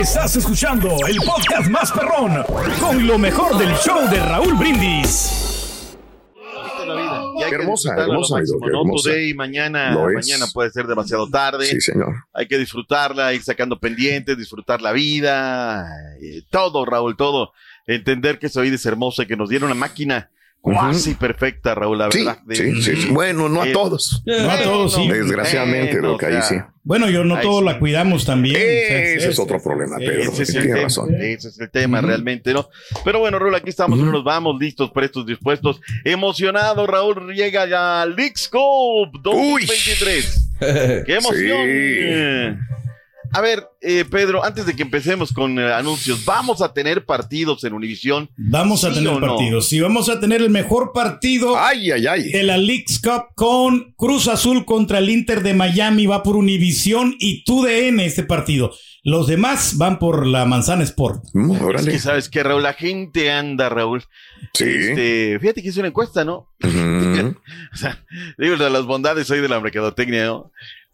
Estás escuchando el podcast más perrón con lo mejor del show de Raúl Brindis. Hermosa, hermosa, máximo, ¿no? hermosa. Today, mañana, Lo es. mañana puede ser demasiado tarde. Sí, señor. Hay que disfrutarla, ir sacando pendientes, disfrutar la vida, eh, todo, Raúl, todo. Entender que esa vida es hermosa y que nos dieron una máquina cuasi perfecta, Raúl, la Sí, verdad. de- sí, sí, sí. Bueno, no a Eh, todos. No a todos, sí. Desgraciadamente, lo que ahí sí. Bueno, yo no Ahí todo sí. la cuidamos también. Ese es otro problema, Pedro. Ese es el Tienes tema, razón. ese es el tema realmente, ¿no? Pero bueno, Raúl, aquí estamos, no nos vamos, listos, prestos, dispuestos, emocionados, Raúl, llega ya League Scope 2023. ¡Qué emoción! A ver, eh, Pedro, antes de que empecemos con eh, anuncios, ¿vamos a tener partidos en Univisión? Vamos a ¿Sí tener o no? partidos. Sí, vamos a tener el mejor partido Ay, ay, ay. de la Leagues Cup con Cruz Azul contra el Inter de Miami. Va por Univisión y TUDN este partido. Los demás van por la Manzana Sport. Mm, Es que sabes que, Raúl, la gente anda, Raúl. Sí. Este, fíjate que hice una encuesta, ¿no? O sea, digo, de las bondades hoy de la mercadotecnia, ¿no?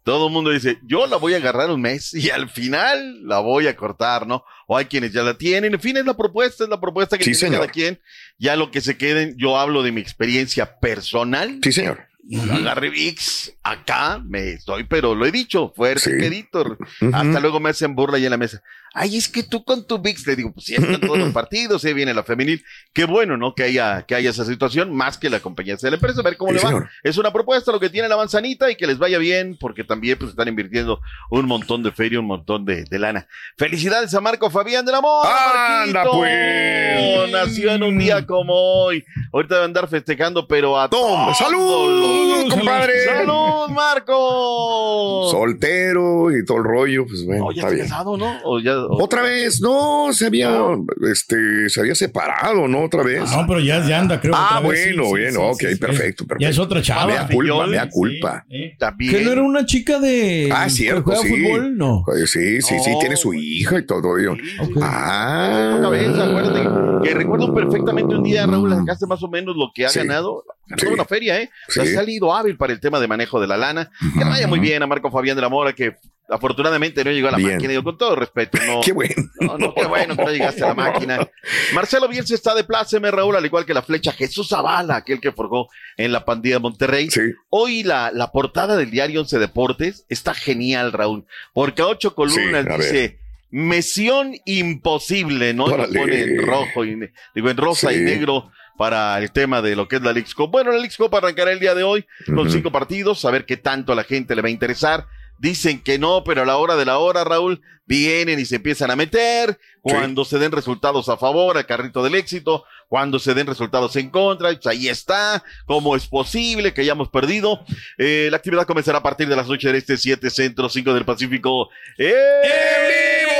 Todo el mundo dice, yo la voy a agarrar un mes y al final la voy a cortar, ¿no? O hay quienes ya la tienen. En fin, es la propuesta, es la propuesta que Sí, tiene señor. cada quien. Ya lo que se queden, yo hablo de mi experiencia personal. Sí, señor. Yo agarré VIX, acá me estoy, pero lo he dicho, fuerte, Sí. Editor. Hasta luego me hacen burla ahí en la mesa. Ay, es que tú con tu VIX, le digo, pues sí, están todos los partidos, ahí viene la femenil. Qué bueno, ¿no? Que haya, que haya esa situación, más que la compañía de la empresa, a ver cómo Sí, le va. señor. Es una propuesta lo que tiene la manzanita y que les vaya bien, porque también pues están invirtiendo un montón de feria, un montón de, de lana. Felicidades a Marco Fabián del Amor. ¡Anda, Marquito. pues! Nació en un día como hoy. Ahorita debe andar festejando, pero a todos ¡Salud, compadre! ¡Salud, Marco! Soltero y todo el rollo, pues bueno, No, ya está está bien. casado, ¿no? O ya, Otra vez, no, se había, este, se había separado, ¿no? Otra vez. No, pero ya, ya anda, creo. Ah, otra vez, sí, bueno, sí, bien, sí, ok, sí, sí. perfecto, perfecto. Ya es otra chava. Mea culpa, mea Sí, culpa. sí. También. ¿Que no era una chica de. Ah, cierto, sí. fútbol? No. Pues sí, sí, sí, No, tiene su güey. hija y todo ello. Sí, sí, sí. Ah. Una vez, acuérdate que recuerdo perfectamente un día, Raúl, Mm. sacaste más o menos lo que ha Sí. ganado. Ganó Sí. una feria, ¿eh? Sí. Ha salido hábil para el tema de manejo de la lana. Que vaya muy bien a Marco Fabián de la Mora, que afortunadamente no llegó a la Bien. máquina. Digo, con todo respeto, no. Qué bueno. No, no, qué bueno que no llegaste a la máquina. Marcelo Bielsa está de pláceme, Raúl, al igual que la flecha Jesús Zavala, aquel que forjó en la pandilla de Monterrey. Sí. Hoy la, la portada del diario Once Deportes está genial, Raúl, porque a ocho columnas a dice Misión imposible, ¿no? Y lo pone en rojo y digo en rosa y negro para el tema de lo que es la League Cup. Bueno, la League Cup arrancará el día de hoy con cinco partidos, a ver qué tanto a la gente le va a interesar. Dicen que no, pero a la hora de la hora, Raúl, vienen y se empiezan a meter. Cuando se den resultados a favor, al carrito del éxito. Cuando se den resultados en contra, pues ahí está. ¿Cómo es posible que hayamos perdido? Eh, la actividad comenzará a partir de las 8 del este, 7 centro, 5 del Pacífico. ¡En En vivo,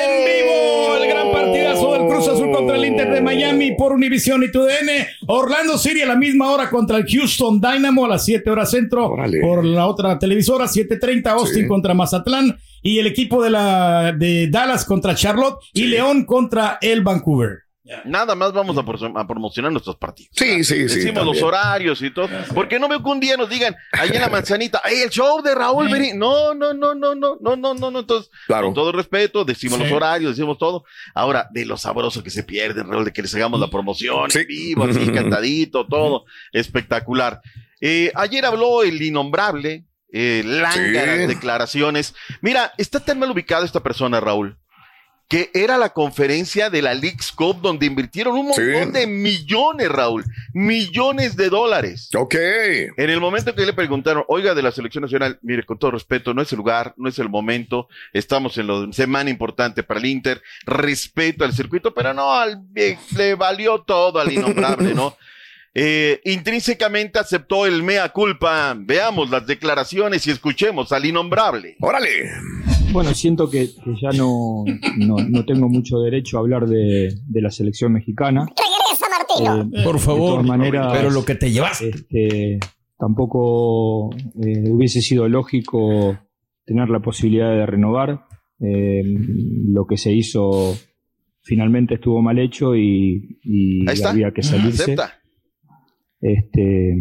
Cruz Azul contra el Inter de Miami por Univision y TUDN. Orlando City a la misma hora contra el Houston Dynamo a las 7 horas centro por la otra televisora, 7:30 Austin Sí. contra Mazatlán y el equipo de la de Dallas contra Charlotte y León contra el Vancouver. Nada más vamos a, por- a promocionar nuestros partidos. Sí, sí, sí. Decimos los horarios y todo. Porque no veo que un día nos digan, ahí en la manzanita, ¡ay, el show de Raúl Beri-". No, no, no, no, no, no, no, no, no. Entonces, Claro. con todo respeto, decimos Sí. los horarios, decimos todo. Ahora, de lo sabroso que se pierde, Raúl, de que les hagamos la promoción Sí. en vivo, así, cantadito, todo. Espectacular. Eh, ayer habló el innombrable, eh, lángaras declaraciones. Mira, está tan mal ubicada esta persona, Raúl, que era la conferencia de la League's Cup donde invirtieron un Sí. montón de millones, Raúl, millones de dólares. Ok. En el momento que le preguntaron, oiga, de la selección nacional, mire, con todo respeto, no es el lugar, no es el momento, estamos en la semana importante para el Inter, respeto al circuito, pero no, al, le valió todo al innombrable, ¿no? Eh, intrínsecamente aceptó el mea culpa. Veamos las declaraciones y escuchemos al innombrable. Órale. Bueno, siento que, que ya no, no, no tengo mucho derecho a hablar de, de la selección mexicana. Eh, Por de favor. todas maneras, Pero lo que te llevas. este, tampoco eh, hubiese sido lógico tener la posibilidad de renovar. Eh, lo que se hizo finalmente estuvo mal hecho y, había que salirse. Acepta. Este,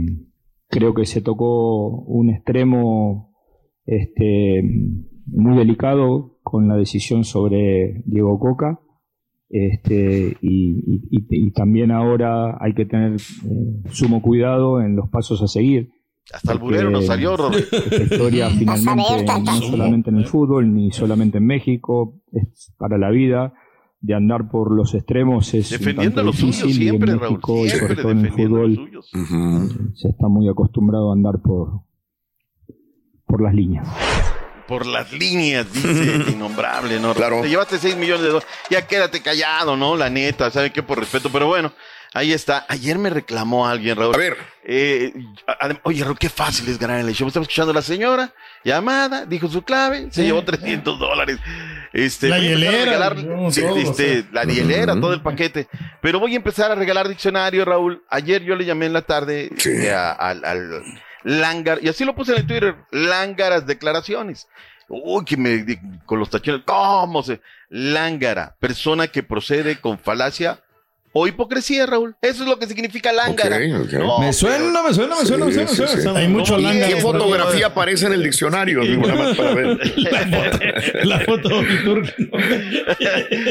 creo que se tocó un extremo este, muy delicado con la decisión sobre Diego Coca. Este, y, y- y- y también ahora hay que tener eh, sumo cuidado en los pasos a seguir. Hasta el burero nos salió. Esta historia finalmente no solamente en el fútbol ni solamente en México, es para la vida. De andar por los extremos es un Defendiendo tanto lo suyo difícil y en siempre, Raúl. México y sobre Siempre todo en el fútbol suyo. Ujú. se está muy acostumbrado a andar por, por las líneas. Por las líneas, dice innombrable, ¿no? Claro. Te llevaste 6 millones de dólares. Ya quédate callado, ¿no? La neta, ¿saben qué? Por respeto. Pero bueno, ahí está. Ayer me reclamó alguien, Raúl. A ver, Eh, oye, Raúl, qué fácil es ganar en el show. Estaba escuchando a la señora, llamada, dijo su clave, se llevó 300 dólares. Este, La hielera, regalar- no, todo, este, sea. la hielera, todo el paquete. Pero voy a empezar a regalar diccionario, Raúl. Ayer yo le llamé en la tarde Sí. eh, a- al, al Langar, y así lo puse en el Twitter, Lángaras declaraciones. Uy, que me, con los tachones, ¿cómo se? Lángara, persona que procede con falacia o hipocresía, Raúl. Eso es lo que significa lángara. No, Me suena, me suena, me Sí, suena, me suena. sí, me suena. sí. Hay mucho. ¿y ¿qué fotografía aparece en el diccionario? Digo, nada más para ver. La foto de Turco.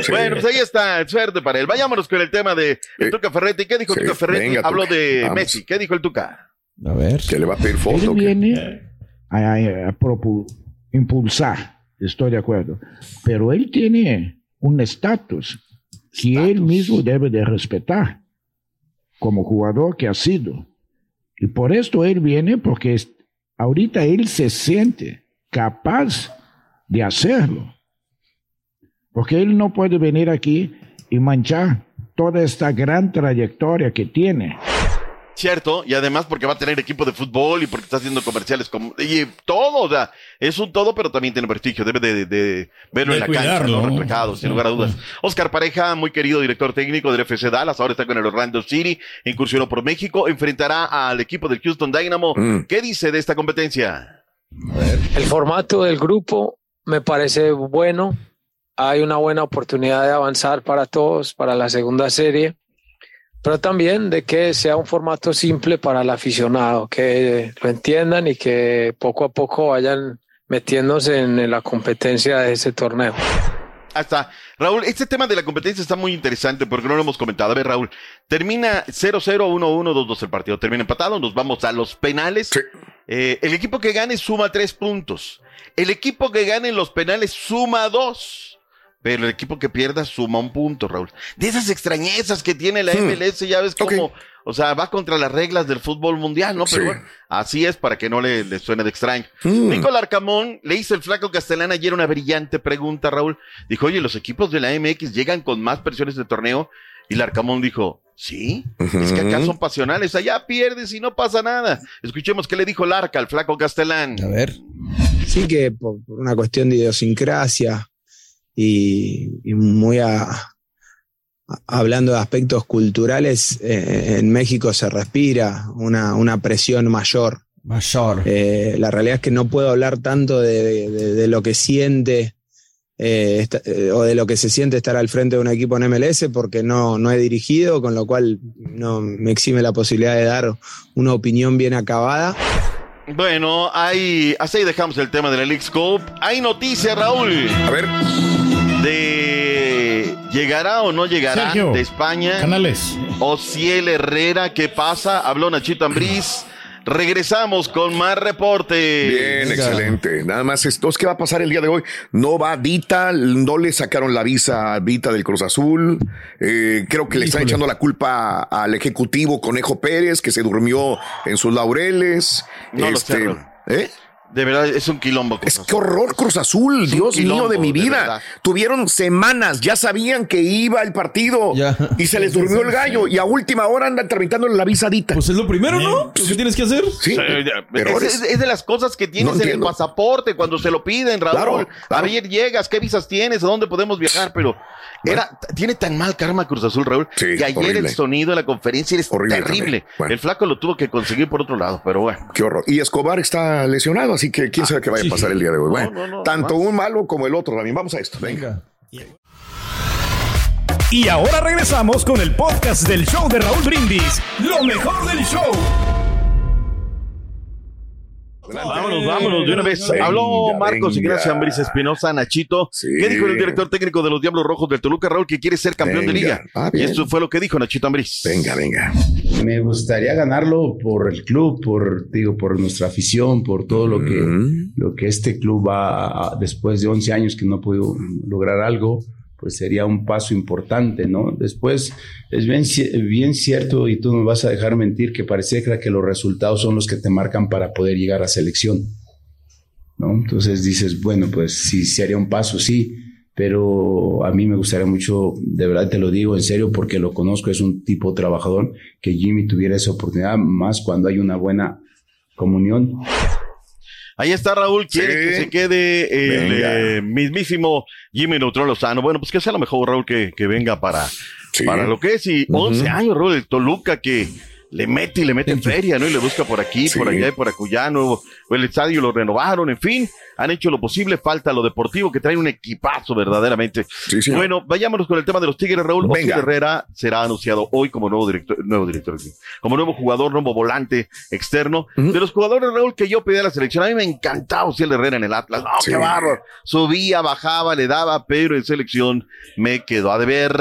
Sí. Bueno, pues ahí está, suerte para él. Vayámonos con el tema de el Eh, Tuca Ferretti. ¿Qué dijo sí, Tuca Ferretti? venga, Habló Tuca, de vamos. Messi. ¿Qué dijo el Tuca? A ver. Que le va a pedir viene a, a- impulsar, estoy de acuerdo, pero él tiene un estatus que él mismo debe de respetar como jugador que ha sido. Y por esto él viene porque ahorita él se siente capaz de hacerlo. Porque él no puede venir aquí y manchar toda esta gran trayectoria que tiene. Cierto, y además porque va a tener equipo de fútbol y porque está haciendo comerciales como, y todo, o sea, es un todo, pero también tiene prestigio, debe de, de verlo De en la cancha. ¿no? reflejado, sin lugar a dudas. Oscar Pareja, muy querido director técnico del FC Dallas, ahora está con el Orlando City, incursionó por México, enfrentará al equipo del Houston Dynamo. Mm. ¿Qué dice de esta competencia? El formato del grupo me parece bueno. Hay una buena oportunidad de avanzar para todos para la segunda serie, pero también de que sea un formato simple para el aficionado, que lo entiendan y que poco a poco vayan metiéndose en la competencia de ese torneo. Hasta, Raúl, este tema de la competencia está muy interesante porque no lo hemos comentado. A ver, Raúl, termina 0-0, 1-1, 2-2 el partido, termina empatado, nos vamos a los penales. Sí. Eh, el equipo que gane suma tres puntos. El equipo que gane en los penales suma dos. Pero el equipo que pierda suma un punto, Raúl. De esas extrañezas que tiene la Hmm. MLS, ya ves cómo, o sea, va contra las reglas del fútbol mundial, ¿no? Pero Sí. bueno, así es para que no le, le suene de extraño. Mm. Nicolás Arcamón le hizo el flaco Castellán ayer una brillante pregunta, Raúl. Dijo, oye, los equipos de la MX llegan con más presiones de torneo. Y el Arcamón dijo, sí, es que acá son pasionales, allá pierdes y no pasa nada. Escuchemos qué le dijo el Arca al flaco Castellán. A ver. Sí que por, por una cuestión de idiosincrasia y, y muy a- a- hablando de aspectos culturales, eh, en México se respira una, una presión mayor. Mayor. Eh, la realidad es que no puedo hablar tanto de, de- de lo que siente eh, esta- eh, o de lo que se siente estar al frente de un equipo en MLS porque no, no he dirigido, con lo cual no me exime la posibilidad de dar una opinión bien acabada. Bueno, ahí, así dejamos el tema de la League Scope. Hay noticias, Raúl, A ver, llegará o no llegará Sergio, de España. Canales. Ociel Herrera, ¿qué pasa? Habló Nachito Ambriz. Regresamos con más reportes. bien, Venga. excelente. Nada más esto. ¿Qué va a pasar el día de hoy? No va Dita, no le sacaron la visa a Dita del Cruz Azul. Eh, creo que le están echando la culpa al ejecutivo Conejo Pérez, que se durmió en sus laureles. No lo sé, Raúl. ¿eh? De verdad, es un quilombo. Es que horror Cruz Azul, Es Dios mío de mi vida. Tuvieron semanas, ya sabían que iba el partido Ya. y se les durmió el gallo y a última hora andan tramitando la visadita. Pues es lo primero, ¿no? Lo que tienes que hacer. sí, Es, errores. es- es de las cosas que tienes No en el pasaporte cuando se lo piden, Raúl. Claro, claro. Ayer llegas, ¿qué visas tienes? ¿A dónde podemos viajar? Pero era, tiene tan mal karma Cruz Azul, Raúl, Sí, que ayer horrible. el sonido de la conferencia es Horrible terrible. Bueno. El flaco lo tuvo que conseguir por otro lado, pero bueno. Qué horror. Y Escobar está lesionado, así que quién sabe qué vaya a pasar el día de hoy. Bueno, no, no, tanto un malo como el otro también. Vamos a esto. Venga. Venga. Y ahora regresamos con el podcast del show de Raúl Brindis. Lo mejor del show. Vámonos, vámonos, de una vez. Venga, Habló Marcos venga. Ignacio Ambris Espinosa, Nachito. Sí. ¿Qué dijo el director técnico de los Diablos Rojos del Toluca, Raúl, que quiere ser campeón de Venga. liga? Ah, y esto fue lo que dijo Nachito Ambris. Venga, venga. Me gustaría ganarlo por el club, por digo, por nuestra afición, por todo lo que Mm. lo que este club va a- después de 11 años que no ha podido lograr algo, pues sería un paso importante, ¿no? Después es bien, bien cierto y tú no vas a dejar mentir que pareciera que los resultados son los que te marcan para poder llegar a selección, ¿no? Entonces dices, bueno, pues sí, se haría un paso, sí, pero a mí me gustaría mucho, de verdad te lo digo en serio porque lo conozco, es un tipo trabajador, que Jimmy tuviera esa oportunidad, más cuando hay una buena comunión. Ahí está Raúl, quiere Sí. que se quede el eh, mismísimo Jimmy Neutrón Lozano. Bueno, pues que sea lo mejor, Raúl, que, que venga para, Sí. para lo que es. Y. 11 años, Raúl, el Toluca que le mete y le mete en feria, ¿no? Y le busca por aquí, Sí. por allá y por acullá, nuevo. El estadio lo renovaron, en fin, han hecho lo posible. Falta lo deportivo, que traen un equipazo verdaderamente. Sí, sí. Bueno, vayámonos con el tema de los Tigres, Raúl. Oscar Venga. Herrera será anunciado hoy como nuevo director, nuevo director, como nuevo jugador, nuevo volante externo. De los jugadores, Raúl, que yo pedí a la selección, a mí me encantaba Ociel Herrera en el Atlas. No, Sí. qué bárbaro. Subía, bajaba, le daba, pero en selección me quedó a deber.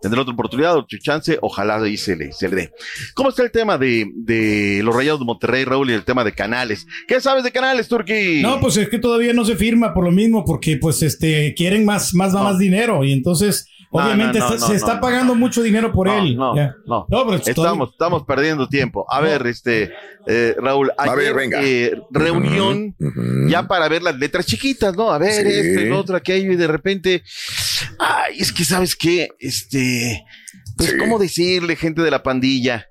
Tendrá otra oportunidad, otra chance, ojalá y se le, se le dé. ¿Cómo está el tema de, de los Rayados de Monterrey, Raúl, y el tema de Canales? ¿Qué sabes de Canales, Turquí? No, pues es que todavía no se firma por lo mismo, porque pues este quieren más, más, más dinero y entonces obviamente no, no, está- no, se está no, pagando mucho dinero por No, él. no, Ya. no. No, pero todavía- Estamos, estamos perdiendo tiempo. A ver, este, eh, Raúl, A ayer, ver, venga. eh, reunión ya para ver las letras chiquitas, ¿no? A ver, Sí. este, el otro, aquello, y de repente, ay, es que sabes qué, este, pues, Sí. ¿cómo decirle, gente de la pandilla?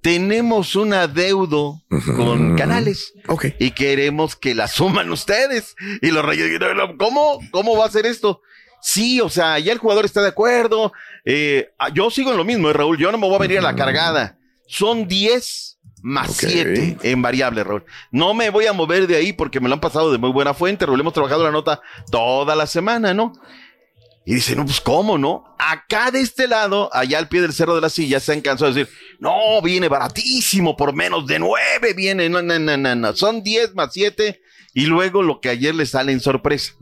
Tenemos un adeudo con canales Ok. y queremos que la suman ustedes. Y los reyes, ¿cómo? ¿Cómo va a ser esto? Sí, o sea, ya el jugador está de acuerdo. Eh, ah, yo sigo en lo mismo, eh, Raúl. Yo no me voy a venir a la cargada. Son 10 más Ok. 7 en variable, Raúl. No me voy a mover de ahí porque me lo han pasado de muy buena fuente. Raúl, hemos trabajado la nota toda la semana, ¿no? Y dice, no, pues cómo, ¿no? Acá de este lado, allá al pie del cerro de la silla, se han cansado de decir, no, viene baratísimo, por menos de nueve viene, no, no, no, no, no, son diez más siete, y luego lo que ayer le sale en sorpresa.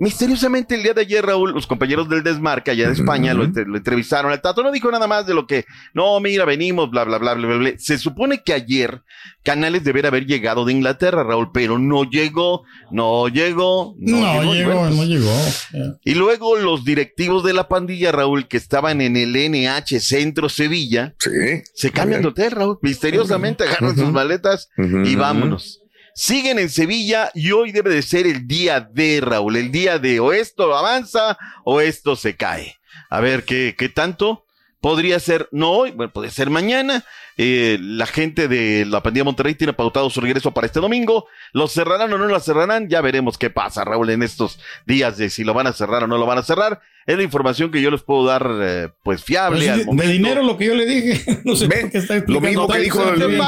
Misteriosamente el día de ayer, Raúl, los compañeros del Desmarca allá de España lo, entre- lo entrevistaron. El Tato no dijo nada más de lo que, no, mira, venimos, bla, bla, bla, bla, bla, bla. Se supone que ayer Canales debería haber llegado de Inglaterra, Raúl, pero no llegó, no llegó, no, No, llegó. bueno, pues, no llegó. Y luego los directivos de la pandilla, Raúl, que estaban en el NH Centro Sevilla, Sí. se cambian de hotel, Raúl. Misteriosamente agarran sus maletas y vámonos. Siguen en Sevilla y hoy debe de ser el día de Raúl, el día de o esto avanza o esto se cae. A ver qué, qué tanto podría ser, no hoy, bueno, ser mañana. Eh, la gente de la pandilla Monterrey tiene pautado su regreso para este domingo. ¿Lo cerrarán o no lo cerrarán? Ya veremos qué pasa, Raúl, en estos días de si lo van a cerrar o no lo van a cerrar. Es la información que yo les puedo dar, eh, pues fiable Pues, al de, dinero lo que yo le dije. No sé por qué está Lo mismo que dijo el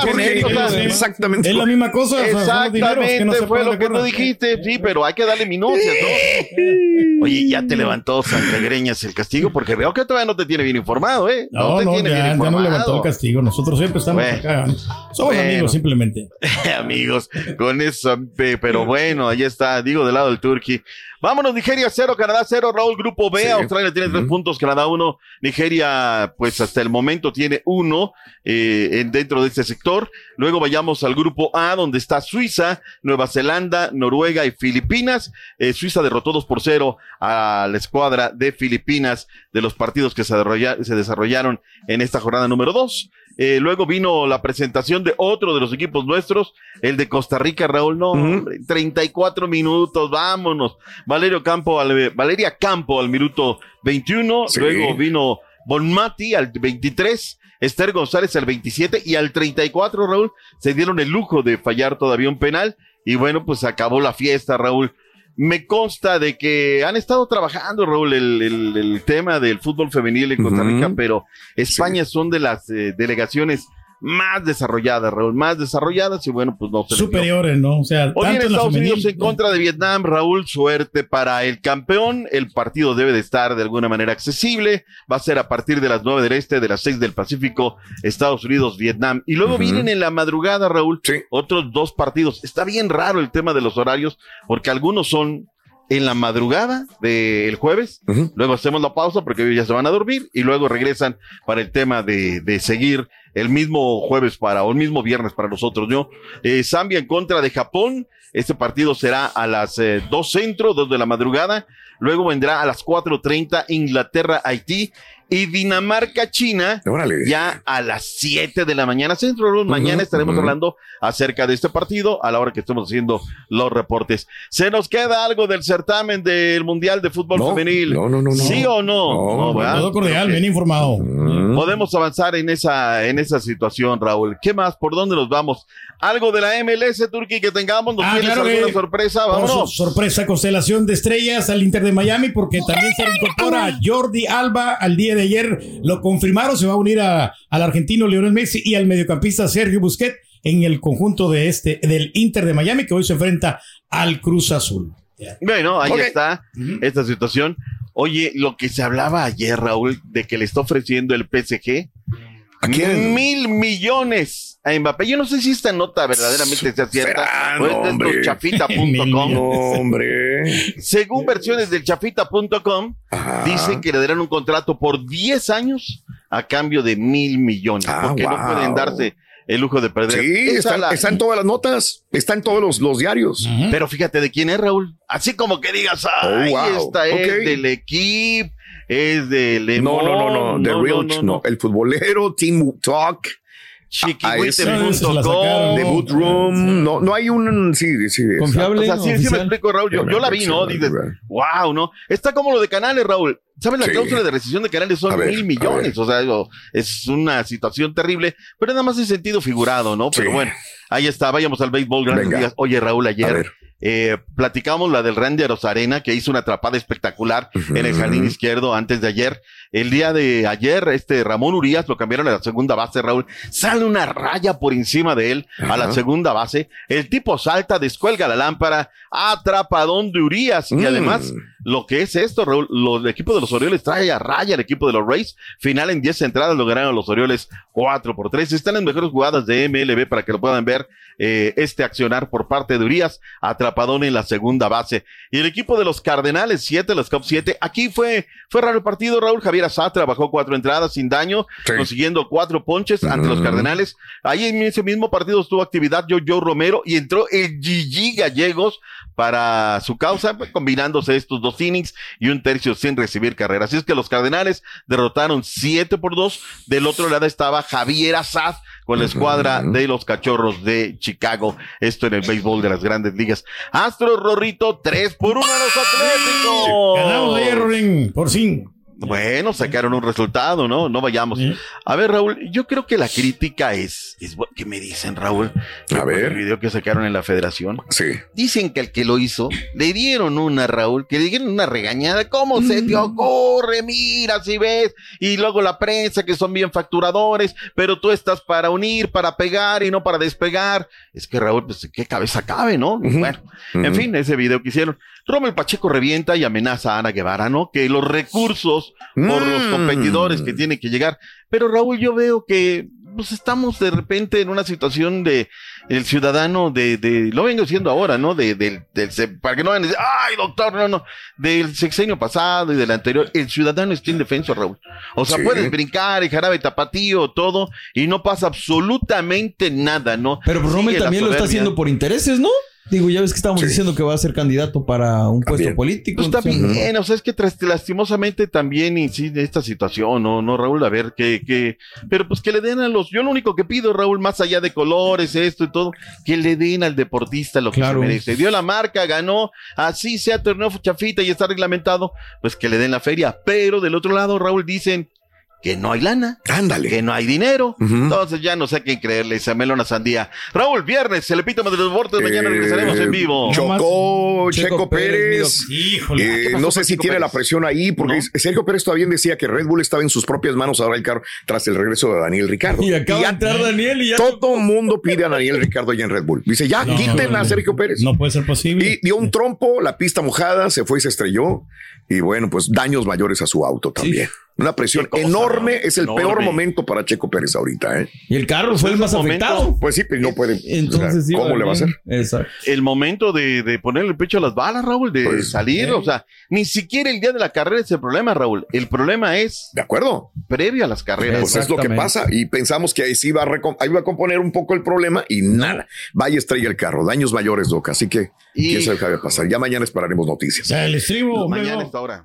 exactamente. Es la misma cosa. o sea, Exactamente, no fue lo que tú dijiste, sí, pero hay que darle minucias, ¿no? Oye, ya te levantó Santagreñas el castigo porque veo que todavía no te tiene bien informado, ¿eh? No, te no, tiene ya, bien ya no informado. levantó el castigo. Nosotros siempre estamos Bueno. acá. Somos Bueno. amigos, simplemente. Amigos, con eso, pe- pero bueno, ahí está, digo, del lado del Turqui. Vámonos, Nigeria 0, Canadá 0, Raúl, Grupo B, Sí. Australia tiene tres Ujú. puntos, Canadá 1, Nigeria, pues hasta el momento tiene uno eh, en, dentro de este sector. Luego vayamos al Grupo A, donde está Suiza, Nueva Zelanda, Noruega y Filipinas. Eh, Suiza derrotó 2 por 0 a la escuadra de Filipinas de los partidos que se, desarrolla- se desarrollaron en esta jornada número 2. Eh, luego vino la presentación de otro de los equipos nuestros, el de Costa Rica, Raúl. No, Ujú. hombre, 34 minutos, vámonos. Valerio Campo, al, Valeria Campo al minuto 21. Sí. Luego vino Bonmati al 23. Esther González al 27 y al 34, Raúl, se dieron el lujo de fallar todavía un penal y bueno, pues acabó la fiesta, Raúl. Me consta de que han estado trabajando, Raúl, el, el- el tema del fútbol femenil en Costa. Rica, pero España son de las eh, delegaciones más desarrolladas, Raúl, más desarrolladas y bueno, pues no se. Superiores, ¿no? O sea, Hoy en tanto en la Estados femenil- Unidos en contra de Vietnam, Raúl, suerte para el campeón. El partido debe de estar de alguna manera accesible. Va a ser a partir de las 9 del Este, de las 6 del Pacífico, Estados Unidos, Vietnam. Y luego vienen en la madrugada, Raúl, Sí. otros dos partidos. Está bien raro el tema de los horarios, porque algunos son en la madrugada del jueves, luego hacemos la pausa porque ellos ya se van a dormir y luego regresan para el tema de, de seguir el mismo jueves para o el mismo viernes para nosotros, ¿no? Eh, Zambia en contra de Japón, este partido será a las eh, 2 centro, 2 de la madrugada, luego vendrá a las 4.30 Inglaterra, Haití y Dinamarca, China, Órale. ya a las 7 de la mañana centro. Raúl. Mañana Ujú, estaremos ujú. hablando acerca de este partido a la hora que estemos haciendo los reportes. ¿Se nos queda algo del certamen del Mundial de Fútbol No, Femenil? no, no, no, no. ¿Sí o no? No, ¿verdad? Todo cordial, bien informado. Mm. Podemos avanzar en esa, en esa situación, Raúl. ¿Qué más? ¿Por dónde nos vamos? ¿Algo de la MLS, Turquía, que tengamos? ¿Nos Ah, tienes claro alguna que- sorpresa? Vámonos. sorpresa, constelación de estrellas al Inter de Miami, porque también se incorpora Jordi Alba al día de ayer. Lo confirmaron, se va a unir a- al argentino Lionel Messi y al mediocampista Sergio Busquets en el conjunto de este, del Inter de Miami, que hoy se enfrenta al Cruz Azul. Bueno, ahí está esta situación. Oye, lo que se hablaba ayer, Raúl, de que le está ofreciendo el PSG. Mil millones a Mbappé. Yo no sé si esta nota verdaderamente sea cierta Será, o es chafita.com. Hombre. Según versiones del chafita.com, dicen que le darán un contrato por 10 años a cambio de mil millones, Ah, porque no pueden darse el lujo de perder. Sí, están, la- están todas las notas, están todos los, los diarios. Pero fíjate de quién es Raúl. Así como que digas, ay, Oh, wow. esta es del equipo, es del No, no, no, no, The Real, no, el futbolero, Team Talk, ese- Se la Chiquihuite.com. sacaron. The Boot Room, no, no hay un, sí, sí. O Confiable. sea, sí, sí me explico, Raúl. Yo, yo la vi, ¿no? Dices, wow, ¿no? Está como lo de canales, Raúl. ¿Sabes? La Sí. cláusula de rescisión de canales son ver, mil millones. O sea, digo, es una situación terrible, pero nada más en sentido figurado, ¿no? Pero Sí. bueno, ahí está. Vayamos al béisbol, grandes Venga. ligas. Oye, Raúl, A ayer ver. Eh, platicamos la del Randy Arozarena, que hizo una atrapada espectacular en el jardín izquierdo antes de ayer. El día de ayer, este Ramón Urias lo cambiaron a la segunda base, Raúl. Sale una raya por encima de él a la segunda base. El tipo salta, descuelga la lámpara, atrapadón de Urias. Y Mm. además, lo que es esto, Raúl, los, el equipo de los Orioles trae a raya al equipo de los Rays. Final en 10 entradas lo ganaron los Orioles 4 por 3. Están en mejores jugadas de MLB para que lo puedan ver eh, este accionar por parte de Urias, atrapadón en la segunda base. Y el equipo de los Cardenales 7, los Cubs 7. Aquí fue, fue raro el partido, Raúl. Javier Azá trabajó cuatro entradas sin daño, Sí. consiguiendo cuatro ponches ante los Ujú. Cardenales. Ahí en ese mismo partido estuvo actividad Joe Romero y entró el Gigi Gallegos para su causa, combinándose estos dos innings y un tercio sin recibir carrera. Así es que los Cardenales derrotaron 7 por 2. Del otro lado estaba Javier Azad con la escuadra de los Cachorros de Chicago. Esto en el béisbol de las grandes ligas. Astro Rorrito, 3 por 1 a los Atléticos. Ganamos ayer, Rorín, por fin. Bueno, sacaron un resultado, ¿no? No vayamos. Sí. A ver, Raúl, yo creo que la crítica es, es ¿qué me dicen, Raúl? A ver. El video que sacaron en la federación. Sí. Dicen que el que lo hizo, le dieron una, Raúl, que le dieron una regañada. ¿Cómo se te ocurre? Mira, si ves. Y luego la prensa, que son bien facturadores, pero tú estás para unir, para pegar y no para despegar. Es que, Raúl, pues, ¿qué cabeza cabe, no? Bueno, en fin, ese video que hicieron. Rommel Pacheco revienta y amenaza a Ana Guevara, ¿no? Que los recursos por los Mm. competidores que tienen que llegar. Pero Raúl, yo veo que pues estamos de repente en una situación de el ciudadano de, de lo vengo diciendo ahora, ¿no? De, del, del para que no vayan a decir, ay, doctor, no, no, del sexenio pasado y del anterior, el ciudadano está indefenso, Raúl. O sea, Sí. puedes brincar, el jarabe tapatío, todo, y no pasa absolutamente nada, ¿no? Pero pues, Rommel también lo está haciendo por intereses, ¿no? Digo, ya ves que estábamos Sí. diciendo que va a ser candidato para un puesto También. político. Pues está bien, o sea, es que lastimosamente también incide esta situación, ¿no? No, Raúl, a ver, que, que, pero pues que le den a los, yo lo único que pido, Raúl, más allá de colores, esto y todo, que le den al deportista lo que Claro. se merece. Dio la marca, ganó, así sea torneo chafita y está reglamentado, pues que le den la feria. Pero del otro lado, Raúl, dicen, que no hay lana. Ándale. Que no hay dinero. Entonces ya no sé a quién creerle, se melona sandía. Raúl, viernes, el epítome de los deportes. Mañana regresaremos Eh, en vivo. Chocó Checo Checo Pérez, Pérez. Híjole. Eh, ¿Qué pasó no sé si Checo tiene la presión ahí, porque No. Sergio Pérez todavía decía que Red Bull estaba en sus propias manos ahora el carro tras el regreso de Daniel Ricardo. Y acaba ya de entrar Daniel y ya. todo mundo pide a Daniel Ricardo allá en Red Bull. Dice, ya No, quiten no, a no. Sergio Pérez. No puede ser posible. Y dio un trompo, la pista mojada, se fue y se estrelló. Y bueno, pues daños mayores a su auto también. Una presión Qué cosa, enorme. ¿no? Es el Enorme. peor momento para Checo Pérez ahorita. ¿eh? Y el carro fue el más momento- afectado. Pues sí, pero no puede. Entonces, o sea, iba ¿Cómo le va a hacer? Exacto. El momento de, de ponerle el pecho a las balas, Raúl, de Pues, salir. eh. O sea, ni siquiera el día de la carrera es el problema, Raúl. El problema es ¿De acuerdo? previo a las carreras. Pues es lo que pasa. Y pensamos que ahí sí iba a, recom- ahí iba a componer un poco el problema y nada. Vaya estrella el carro. Daños mayores, Doc. Así que, Y- quién sabe qué va a pasar. Ya mañana esperaremos noticias. O sea, el estribo. Mañana esta hora.